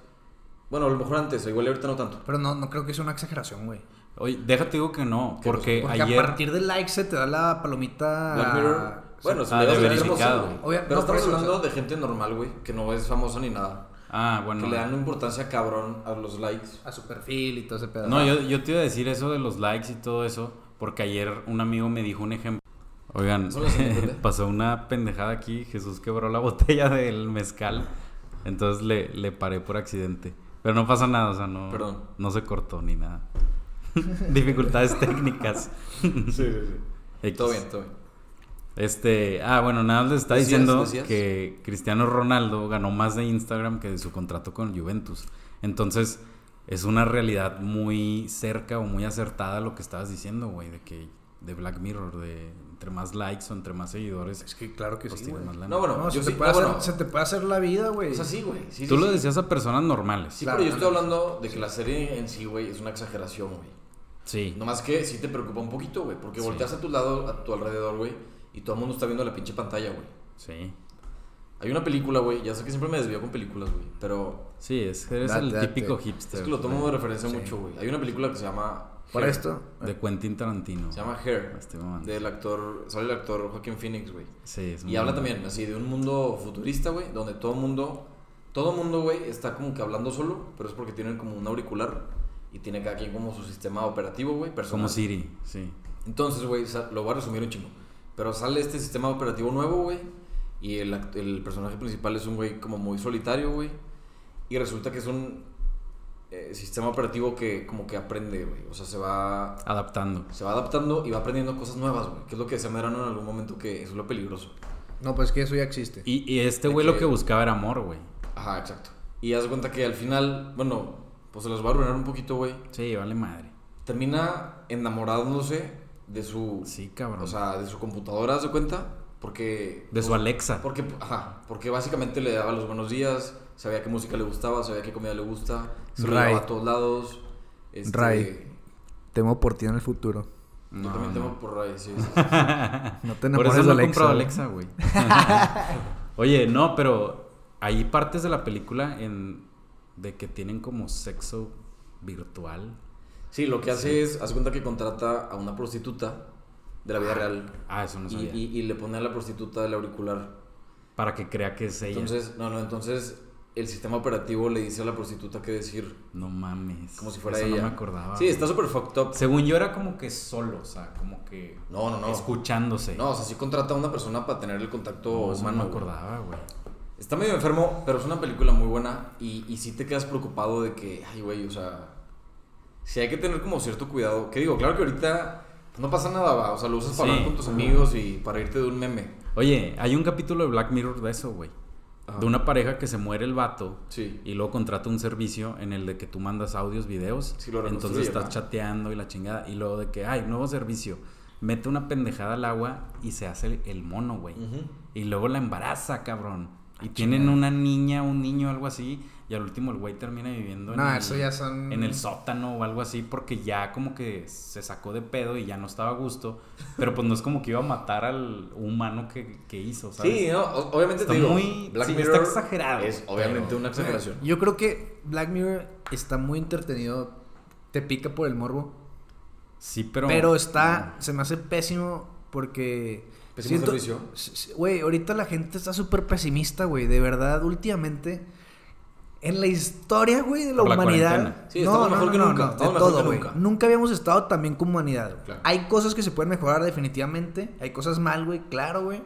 bueno, a lo mejor antes, o igual ahorita no tanto. Pero no, no creo que sea una exageración, güey. Oye, déjate digo que no, ¿Qué porque, Porque ayer... a partir de likes se te da la palomita... Black Mirror, bueno, si ah, le das verificado. Pero no, estamos o hablando sea- de gente normal, güey, que no es famosa ni nada. Ah, bueno. Que le dan una importancia cabrón a los likes. A su perfil y todo ese pedo. No, yo, yo te iba a decir eso de los likes y todo eso, porque ayer un amigo me dijo un ejemplo. Oigan, pasó una pendejada aquí, Jesús quebró la botella del mezcal, entonces le, le paré por accidente. Pero no pasa nada, o sea, no, Perdón. no se cortó ni nada. Dificultades técnicas. Sí, sí, sí. X. Todo bien, todo bien. Este, ah, bueno, nada más les está Decías, diciendo decías. que Cristiano Ronaldo ganó más de Instagram que de su contrato con Juventus. Entonces, es una realidad muy cerca o muy acertada lo que estabas diciendo, güey, de que de Black Mirror, de entre más likes o entre más seguidores, Es que claro que pues sí, más lana. No, bueno, No, yo se, sí, te puede no, hacer, bueno. se te puede hacer la vida, güey. O sea, sí, güey. Sí, Tú sí, lo sí. decías a personas normales. Sí, Claro, pero yo estoy hablando de que la serie en sí, güey, es una exageración, güey. Sí. Nomás que sí te preocupa un poquito, güey. Porque Sí. volteas a tu lado, a tu alrededor, güey. Y todo el mundo está viendo la pinche pantalla, güey. Sí. Hay una película, güey. Ya sé que siempre me desvío con películas, güey. Pero Sí, es, eres Date, el date. típico hipster. es que lo tomo de referencia Sí. mucho, güey. Hay una película que se llama. Para esto, De Quentin Tarantino. Se llama Hair. Este. Del actor. Sale el actor Joaquin Phoenix, güey. Sí, es Y muy habla bueno. también así de un mundo futurista, güey, donde todo mundo, todo mundo, güey, está como que hablando solo, pero es porque tienen como un auricular y tiene cada quien como su sistema operativo, güey, personal. Como Siri, sí. Entonces, güey, lo voy a resumir un chingo. Pero sale este sistema operativo nuevo, güey, y el, el personaje principal es un güey como muy solitario, güey, y resulta que es un eh, sistema operativo que como que aprende, güey, o sea, se va Adaptando. se va adaptando y va aprendiendo cosas nuevas, güey, que es lo que decía Medrano en algún momento que eso es lo peligroso. No, pues que eso ya existe. Y, y este güey lo que- que buscaba era amor, güey. Ajá, exacto. Y haz de cuenta que al final, bueno, pues se los va a arruinar un poquito, güey. Sí, vale madre. Termina enamorándose de su. Sí, cabrón. O sea, de su computadora, haz de cuenta. Porque. de su pues, Alexa. Porque, ajá, porque básicamente le daba los buenos días, sabía qué música le gustaba, sabía qué comida le gusta, se Ray. a todos lados. Este, Ray. Temo por ti en el futuro. Yo No, también no. tengo por Ray, sí. sí, sí. No te Por enamores eso de Alexa. Alexa, güey. Oye, no, pero hay partes de la película en de que tienen como sexo virtual. Sí, lo que hace es, haz de cuenta que contrata a una prostituta de la vida real. Ah, eso no Y, sabía. y- y le pone a la prostituta el auricular. Para que crea que es ella. Entonces, no, no, entonces el sistema operativo le dice a la prostituta qué decir. no mames. Como si fuera Eso ella. no me acordaba. Sí, está súper fucked up. Según yo era como que solo, o sea, como que No, no, no. escuchándose. No, o sea, sí contrata a una persona para tener el contacto No, eso no humano. me acordaba, güey. Está medio enfermo, pero es una película muy buena y, y sí te quedas preocupado de que, ay, güey, o sea, sí hay que tener como cierto cuidado. Que digo, claro que ahorita no pasa nada, va, o sea, lo usas para Sí. hablar con tus amigos y para irte de un meme. Oye, hay un capítulo de Black Mirror de eso, güey. Ajá. De una pareja que se muere el vato Sí. y luego contrata un servicio en el de que tú mandas audios, videos. Sí, lo entonces estás chateando y la chingada. Y luego de que, ay, nuevo servicio. Mete una pendejada al agua y se hace el, mono, güey. Y luego la embaraza, cabrón. Y tienen una niña, un niño, algo así. Y al último el güey termina viviendo en, el, ya son- en el sótano o algo así. Porque ya como que se sacó de pedo y ya no estaba a gusto. Pero pues no es como que iba a matar al humano que, que hizo, ¿sabes? Sí, no, obviamente Está te digo, muy- Black sí, Mirror está exagerado, Es obviamente pero- una exageración. Yo creo que Black Mirror está muy entretenido. Te pica por el morbo. Sí, pero... Pero, está, se me hace pésimo porque... ¿Pésimo servicio? Güey, ahorita la gente está súper pesimista, güey. De verdad, últimamente... En la historia, güey, de la humanidad. Sí, estamos mejor que nunca, de estamos mejor todo, güey. nunca. Nunca habíamos estado tan bien como humanidad, güey. Claro. Hay cosas que se pueden mejorar definitivamente. Hay cosas mal, güey, claro, güey.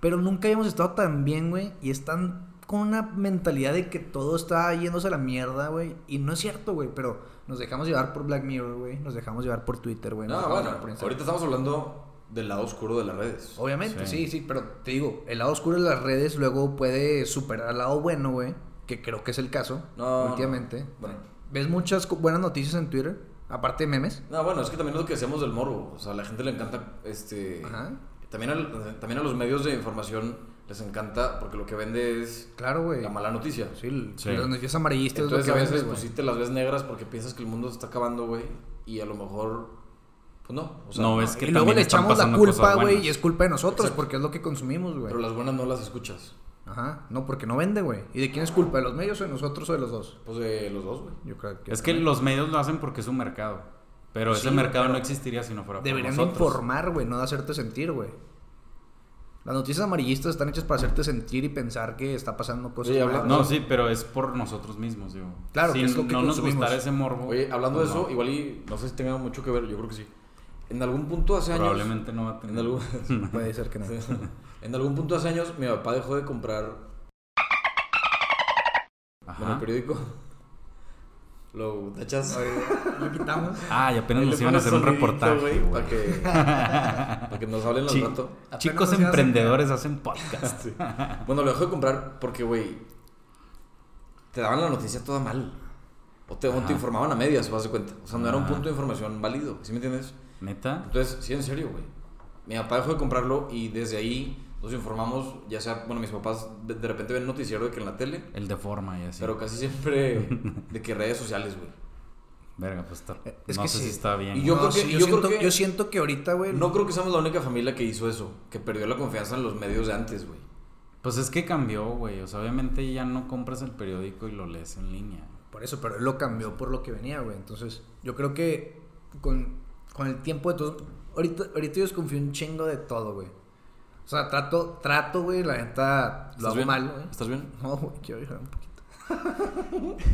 Pero nunca habíamos estado tan bien, güey. Y están con una mentalidad de que todo está yéndose a la mierda, güey. Y no es cierto, güey. Pero nos dejamos llevar por Black Mirror, güey. Nos dejamos llevar por Twitter, güey. No, bueno, ahorita estamos hablando del lado oscuro de las redes. Obviamente, Sí. sí. sí, pero te digo, el lado oscuro de las redes luego puede superar al lado bueno, güey, que creo que es el caso No, últimamente. no. Bueno. ¿Ves muchas buenas noticias en Twitter? Aparte de memes. No, bueno, es que también es lo que decíamos del morbo. O sea, a la gente le encanta, este... Ajá. También, al- también a los medios de información les encanta porque lo que vende es Claro, güey. la mala noticia. Sí, el- Sí. las noticias amarillistas Entonces es a lo que veces vendes, pues sí te las ves negras porque piensas que el mundo se está acabando, güey. Y a lo mejor, pues no. O sea, No ves que Y luego le echamos la culpa, güey, y es culpa de nosotros Exacto. porque es lo que consumimos, güey. Pero las buenas no las escuchas. Ajá. No, porque no vende, güey. ¿Y de quién es culpa? ¿De los medios o de nosotros o de los dos? Pues de los dos, güey. Yo creo que Es que los medios lo hacen porque es un mercado. Pero Sí, ese mercado pero no existiría si no fuera por Deberían de nosotros. informar, güey, no de hacerte sentir, güey. Las noticias amarillistas están hechas para hacerte sentir y pensar que está pasando cosas Oye, habla- malas. No, sí, pero es por nosotros mismos, digo. Claro, si que es lo que no nos gustara ese morbo. Oye, hablando de pues eso, no, igual y no sé si tenga mucho que ver, yo creo que sí. En algún punto hace años. probablemente no va a tener. En algún, Puede ser que no. en algún punto hace años, mi papá dejó de comprar Ajá. bueno, el periódico. Lo tachas. Lo quitamos. Ah, y apenas nos iban a hacer un reportaje. Para que, para que nos hablen al Chi- rato. Chicos emprendedores hacen podcast. Bueno, lo dejó de comprar porque, güey, te daban la noticia toda mal. O te, o te Ajá. informaban a medias, vas de cuenta. O sea, no era un punto de información válido, ¿sí me entiendes? ¿Neta? Entonces, sí, en serio, güey. Mi papá dejó de comprarlo y desde ahí nos informamos, ya sea, bueno, mis papás de, de repente ven noticiero de que en la tele, El de forma y así. pero casi siempre de que redes sociales, güey. Verga, pues está. Es no que sé sí. si está bien. Y yo No, creo que- sí, yo yo, creo siento, que- yo siento que ahorita, güey. No creo que seamos la única familia que hizo eso, que perdió la confianza en los medios de antes, güey. Pues es que cambió, güey. O sea, obviamente ya no compras el periódico y lo lees en línea. Por eso, pero él lo cambió por lo que venía, güey. Entonces, yo creo que con, con el tiempo de todo. Ahorita, ahorita yo desconfío un chingo de todo, güey. O sea, trato, trato, güey, la neta lo ¿Estás hago bien? mal, güey. ¿Estás bien? No, güey, quiero llorar un poquito.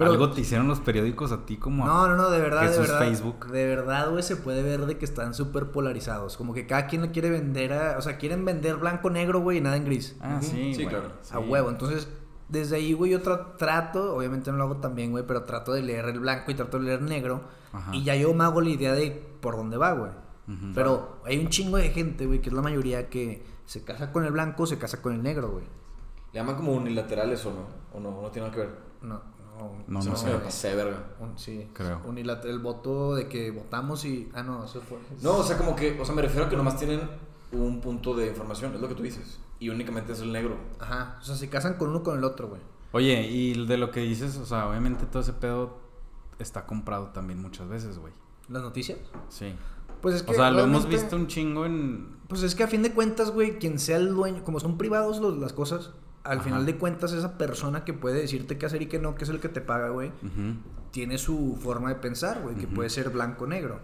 Algo te hicieron los periódicos a ti como. a- No, no, no, de verdad, de Jesús verdad. Facebook. De verdad, güey, se puede ver de que están súper polarizados. Como que cada quien le quiere vender a. O sea, quieren vender blanco, negro, güey, y nada en gris. Ah, sí, Sí, güey. claro. A Sí. huevo. Entonces, desde ahí, güey, yo tra- trato, obviamente no lo hago tan bien, güey, pero trato de leer el blanco y trato de leer negro. Ajá. Y ya yo me hago la idea de por dónde va, güey. Pero hay un chingo de gente, güey, que es la mayoría que se casa con el blanco, se casa con el negro, güey. Le llaman como unilaterales o no, o no, no tiene nada que ver. No, no, No, Se no me- pasé, verga. Un- sí, Creo. unilateral, el voto de que votamos y. Ah, no, eso fue. No, o sea, como que, o sea, me refiero a que nomás tienen un punto de información, es lo que tú dices. Y únicamente es el negro. Ajá, o sea, se casan con uno con el otro, güey. Oye, y de lo que dices, o sea, obviamente todo ese pedo está comprado también muchas veces, güey. ¿Las noticias? Sí. Pues es que. O sea, lo hemos visto un chingo en. Pues es que a fin de cuentas, güey, quien sea el dueño, como son privados los- las cosas, al Ajá. final de cuentas, esa persona que puede decirte qué hacer y qué no, que es el que te paga, güey, tiene su forma de pensar, güey, que puede ser blanco o negro.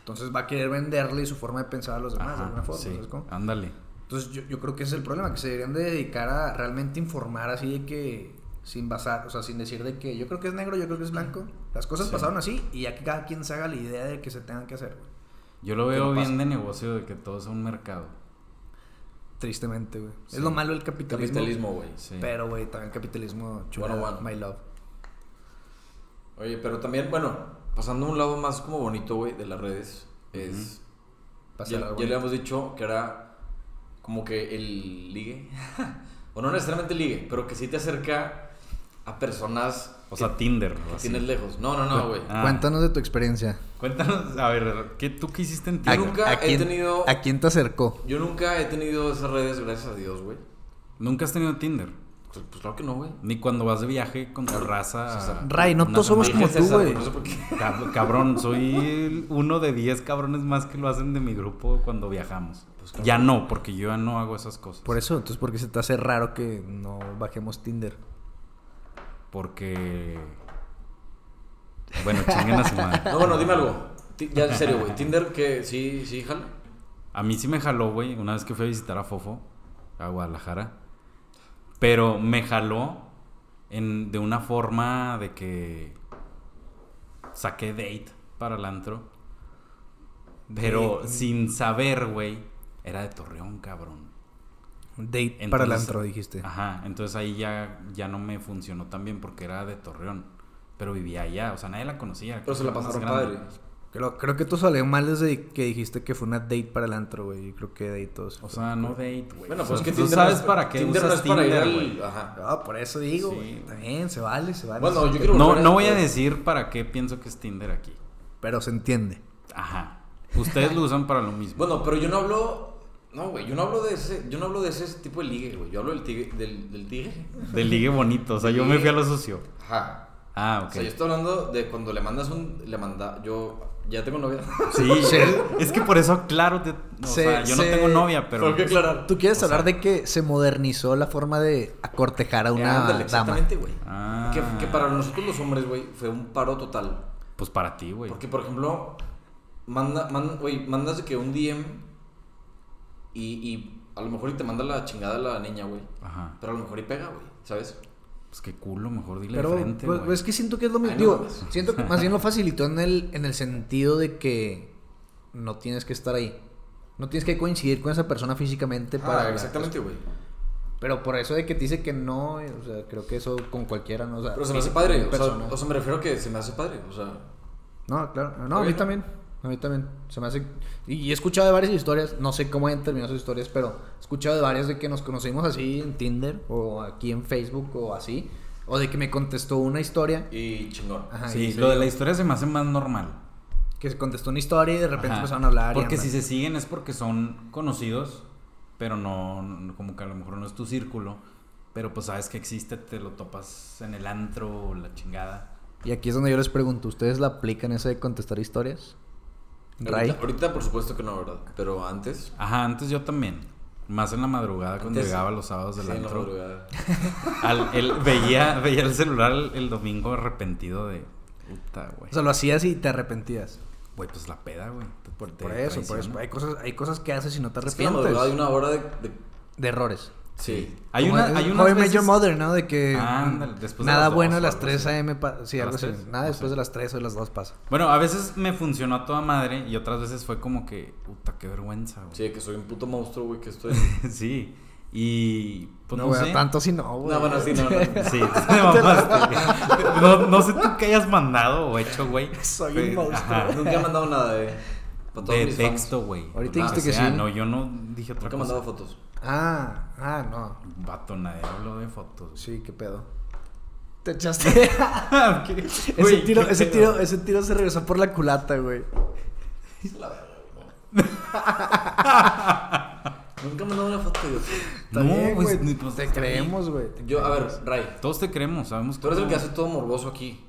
Entonces va a querer venderle su forma de pensar a los demás, de Ajá, alguna forma. sí. ¿sabes cómo? Ándale. Entonces yo, yo creo que ese es el problema, que se deberían de dedicar a realmente informar así de que, sin basar, o sea, sin decir de que yo creo que es negro, yo creo que es blanco. Las cosas Sí. pasaron así y ya que cada quien se haga la idea de que se tengan que hacer, güey. Yo lo ¿Qué veo no bien de negocio de que todo es un mercado. Tristemente, güey. Sí. Es lo malo del capitalismo. Capitalismo, güey. Sí. Pero, güey, también capitalismo chula, One on one. my love. Oye, pero también, bueno, pasando a un lado más como bonito, güey, de las redes, es... Ya, ya le habíamos dicho que era como que el ligue, o no necesariamente ligue, pero que sí te acerca a personas O sea, Tinder. que o así. tienes lejos. No, no, no, güey. Ah. Cuéntanos de tu experiencia. Cuéntanos, a ver, ¿qué, ¿tú qué hiciste en Yo Tinder? nunca he quién, tenido- ¿A quién te acercó? Yo nunca he tenido esas redes, gracias a Dios, güey. ¿Nunca has tenido Tinder? Pues, pues claro que no, güey. Ni cuando vas de viaje con tu raza. César. Ray, no todos somos como tú, güey. No sé Cabrón, soy uno de 10 cabrones más que lo hacen de mi grupo cuando viajamos. Pues claro. Ya no, porque yo ya no hago esas cosas. Por eso, entonces, ¿por qué se te hace raro que no bajemos Tinder? Porque. Bueno, chinguen a su madre. No, bueno, dime algo. Ti- Ya en serio, güey. Tinder, que sí, sí, jala. A mí sí me jaló, güey, una vez que fui a visitar a Fofo, a Guadalajara. Pero me jaló en, de una forma de que saqué date para el antro. Pero sin saber, güey, era de Torreón, cabrón. Date Entonces- para el antro, dijiste. Ajá, entonces ahí ya, ya no me funcionó tan bien porque era de Torreón. Pero vivía allá, o sea, nadie la conocía. Pero se la pasaron padre. Creo, creo que tú salió mal desde que dijiste que fue una date para el antro, güey. Creo que date todos. O sea, no date, güey. Bueno, O pues sea, que tú Tinder sabes no es, para qué Tinder no usas es para Tinder, güey. Ajá. Ah, por eso digo, Sí. güey. También se vale, se vale. Bueno, Sí. yo quiero No, no voy a decir para qué pienso que es Tinder aquí. Pero se entiende. Ajá. Ustedes lo usan para lo mismo. Bueno, pero yo no hablo. No, güey, yo no hablo de ese, yo no hablo de ese tipo de ligue, güey. Yo hablo del tigre, del, del tigre. Del ligue bonito. O sea, yo me fui a lo sucio. Ajá. Ah, O ok. sea, yo estoy hablando de cuando le mandas un, le manda, yo ya tengo novia. Sí, es que por eso, claro, te- o Se- sea, yo no tengo novia, pero. Tengo que aclarar. Tú quieres O hablar sea- de que se modernizó la forma de acortejar a una Ándale, dama. exactamente, güey. Ah. Que, que para nosotros los hombres, güey, fue un paro total. Pues para ti, güey. Porque, por ejemplo, manda, man- güey, mandas de que un DM y, y a lo mejor y te manda la chingada la niña, güey. Ajá. Pero a lo mejor y pega, güey, ¿sabes? Pues qué culo, mejor dile Pero de frente, pues, güey. es que siento que es lo mismo. Ay, Digo, siento que más bien lo facilitó en el, en el sentido de que no tienes que estar ahí. No tienes que coincidir con esa persona físicamente para. Ah, hablar. exactamente, güey. Pero por eso de que te dice que no, o sea, creo que eso con cualquiera, ¿no? O sea, Pero se me hace padre, o sea, o sea, me refiero a que se me hace padre, o sea... No, claro. No, ¿Está a mí también. A mí también. Se me hace. Y he escuchado de varias historias. No sé cómo han terminado sus historias, pero he escuchado de varias de que nos conocimos así en Tinder o aquí en Facebook o así. O de que me contestó una historia. Y chingón. Ajá, Sí, y lo de la historia se me hace más normal. Que se contestó una historia y de repente Ajá. empezaron a hablar. Porque si se siguen es porque son conocidos, pero no, no- como que a lo mejor no es tu círculo. Pero pues sabes que existe, te lo topas en el antro o la chingada. Y aquí es donde yo les pregunto: ¿Ustedes la aplican esa de contestar historias? Ray. Ahorita, ahorita, por supuesto que no, ¿verdad? Pero antes... Ajá, antes yo también. Más en la madrugada cuando llegaba los sábados del sí, en la madrugada. Al- el- veía, veía el celular el, el domingo arrepentido de puta, güey. O sea, lo hacías y te arrepentías. Güey, pues la peda, güey. Por, eso, por eso. Hay cosas, hay cosas que haces y no te Es que la arrepientes. madrugada hay una hora de... de- De errores. Sí. Hay Como una, hay Met veces- Mother, ¿no? De que Ah, después de nada las bueno dos las algo 3 así. a.m. sí, ¿A algo así. Nada después de las 3 o de las 2 pasa. Bueno, a veces me funcionó a toda madre y otras veces fue como que, puta, qué vergüenza, güey. Sí, que soy un puto monstruo, güey, que estoy... Sí. Y pues no, no, güey, sé. tanto si no, güey. No, bueno, sí, no, no. Sí, te. No, no sé tú qué hayas mandado o hecho, güey. Soy Pe- un monstruo. ajá. Nunca he mandado nada de... De texto, güey. Ahorita dijiste que sea, sí. No, yo no dije otra Nunca he cosa. mandado fotos. Ah, ah, no. Vato, nadie habló de fotos. Sí, qué pedo. Te echaste. ¿Qué? ese, tiro, qué ese, pedo. tiro, ese tiro se regresó por la culata, güey. La verga, güey. Nunca he mandado una foto, yo. No, bien, pues, güey. ni- pues, te creemos, güey. Yo, a ver. Ray. Todos te creemos, sabemos Tú eres el que hace todo morboso aquí.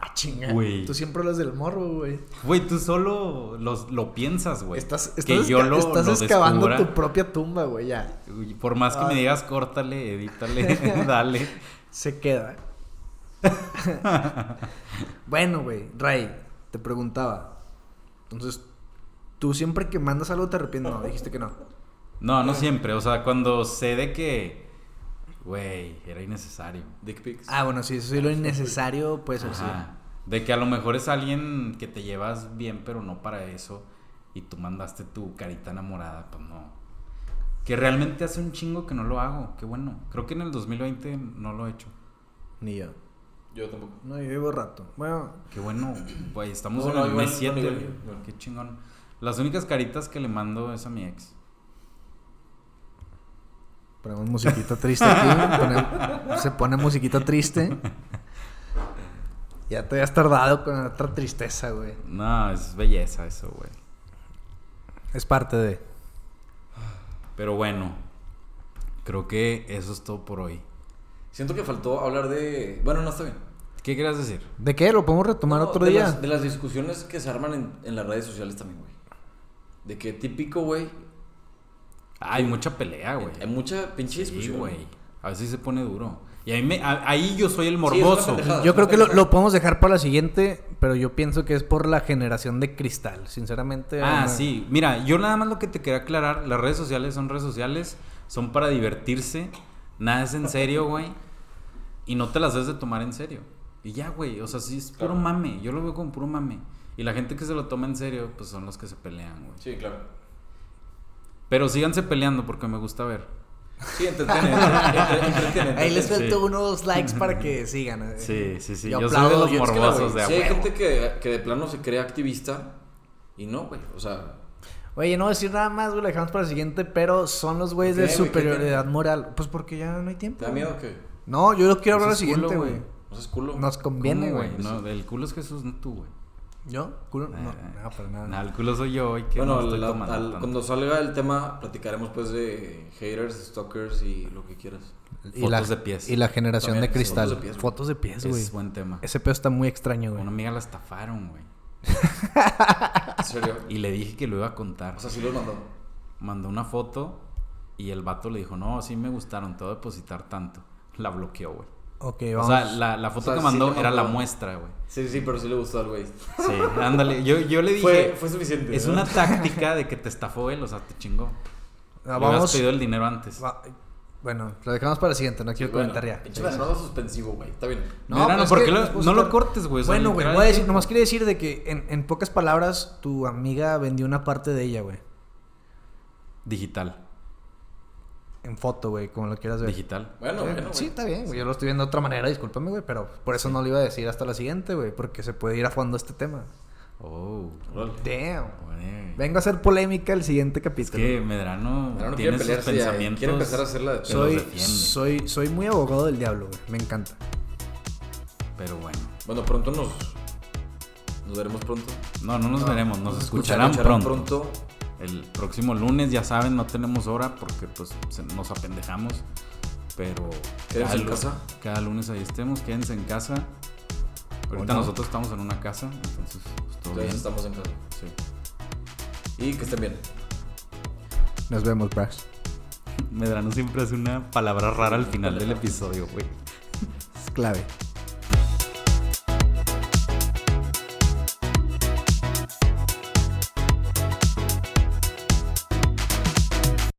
Ah, chinga. Güey. Tú siempre hablas del morro, güey. Güey, tú solo los, lo piensas, güey. Estás, estás, que yo lo, estás lo excavando descubra. tu propia tumba, güey, ya. Por más que me digas, córtale, edítale, dale. Se queda. bueno, güey, Ray, te preguntaba. Entonces, tú siempre que mandas algo te arrepientes. No, dijiste que no. No, no siempre. O sea, cuando sé de que, güey, era innecesario. Dick pics. Ah, bueno, sí, eso sí, lo innecesario puede ser, Ajá. De que a lo mejor es alguien que te llevas bien, pero no para eso. Y tú mandaste tu carita enamorada, pues no. Que realmente hace un chingo que no lo hago. Qué bueno. Creo que en el 2020 no lo he hecho. sí. Ni yo. Yo tampoco. No, yo llevo rato. Bueno, Qué bueno, güey. Estamos No, en no, el igual, mes 7. no. Qué chingón. Las únicas caritas que le mando es a mi ex. Ponemos musiquita triste aquí. ponemos- se pone musiquita triste. Ya te habías tardado con otra tristeza, güey. No, es belleza eso, güey. Es parte de. Pero bueno, creo que eso es todo por hoy. Siento que faltó hablar de. Bueno, no está bien. ¿Qué querías decir? ¿De qué? ¿Lo podemos retomar No, otro de día? Las, de las discusiones que se arman en, en las redes sociales también, güey. De que típico, güey. Hay mucha pelea, güey. Hay mucha pinche Sí, discusión. güey. A veces se pone duro. Y ahí, me, a- ahí yo soy el Sí, morboso. Yo creo que lo, lo podemos dejar para la siguiente, pero yo pienso que es por la generación de cristal. Sinceramente. ah, sí. Mira, yo nada más lo que te quería aclarar, las redes sociales son redes sociales, son para divertirse, nada es en serio, güey. Y no te las debes de tomar en serio. Y ya, güey, o sea, sí es puro Claro. mame, yo lo veo como puro mame. Y la gente que se lo toma en serio, pues son los que se pelean, güey. Sí, claro. Pero síganse peleando porque me gusta ver. Sí, entretiene. entre- entretiene, Ahí les suelto Sí. unos likes para que sigan. eh. Sí, sí, sí. Yo Yo, soy de aplaudo, los yo- Es que, morbosos güey, de sí hay gente que, que de plano se cree activista y no, güey. O sea, Oye, no voy a decir nada más, güey, lo dejamos para la siguiente, pero son los güeyes de ¿Qué, güey? ¿Qué superioridad moral. Pues porque ya no hay tiempo. ¿te da miedo que No, yo lo quiero hablar Pues es culo, siguiente, güey. no seas culo? Nos conviene, ¿Cómo, güey. No, el culo es Jesús, no tú, güey. ¿Yo? Culo- No, Eh, no, para nada. No, el culo soy yo y que Bueno, no estoy la- tomando al- tanto. cuando salga el tema, platicaremos pues de haters, stalkers y lo que quieras. Y la, Fotos de pies. Y la generación También, de sí, cristal. fotos de pies, güey. Fotos de pies, güey. es buen tema. Ese pedo está muy extraño, güey. Una amiga la estafaron, güey. ¿En serio? Y le dije que lo iba a contar. O sea, sí los mandó. Mandó una foto y el vato le dijo, no, sí me gustaron, te voy a depositar tanto. La bloqueó, güey. Ok, O vamos. sea, la, la foto O sea, que mandó era la muestra, güey. Sí, sí, pero sí le gustó al güey. Sí, ándale. Yo, yo le dije, Fue, fue suficiente. es ¿no? una táctica de que te estafó él, o sea, te chingó. Ah, Le vamos. pedido el dinero antes. va- bueno, lo dejamos para la siguiente, no quiero Bueno, comentar ya. Pinche Medrano suspensivo, güey. Está bien. Medrano, pues ¿por es qué que lo- puedo no lo sacar- cortes, güey? O Bueno, güey, voy a decir, nomás quería decir de que en, en pocas palabras, tu amiga vendió una parte de ella, güey. Digital. En foto, güey, como lo quieras ver. Digital. Bueno, Sí, bueno, güey. sí, está bien, güey. Yo lo estoy viendo de otra manera, discúlpame, güey, pero por eso no lo iba a decir hasta la siguiente, güey, porque se puede ir a fondo este tema. Oh. Damn. Vengo a hacer polémica el siguiente Es capítulo. que Medrano Medrano tiene quiere sus ya, pensamientos. Quiere empezar a hacerla de soy, soy, soy muy abogado del diablo, güey. Me encanta. Pero bueno. Bueno, pronto nos. Nos veremos pronto. No, no nos No, veremos, nos nos escucharán, Escucharán pronto. El próximo lunes, ya saben, no tenemos hora porque pues se- nos apendejamos. Pero Quédense cada, en lu- casa. cada lunes ahí estemos, quédense en casa. Ahorita no? nosotros estamos en una casa, entonces pues, todo Entonces bien. estamos en casa. Sí. Y que estén bien. Nos vemos, Brax. Medrano siempre hace una palabra rara al final del episodio, güey. Es clave.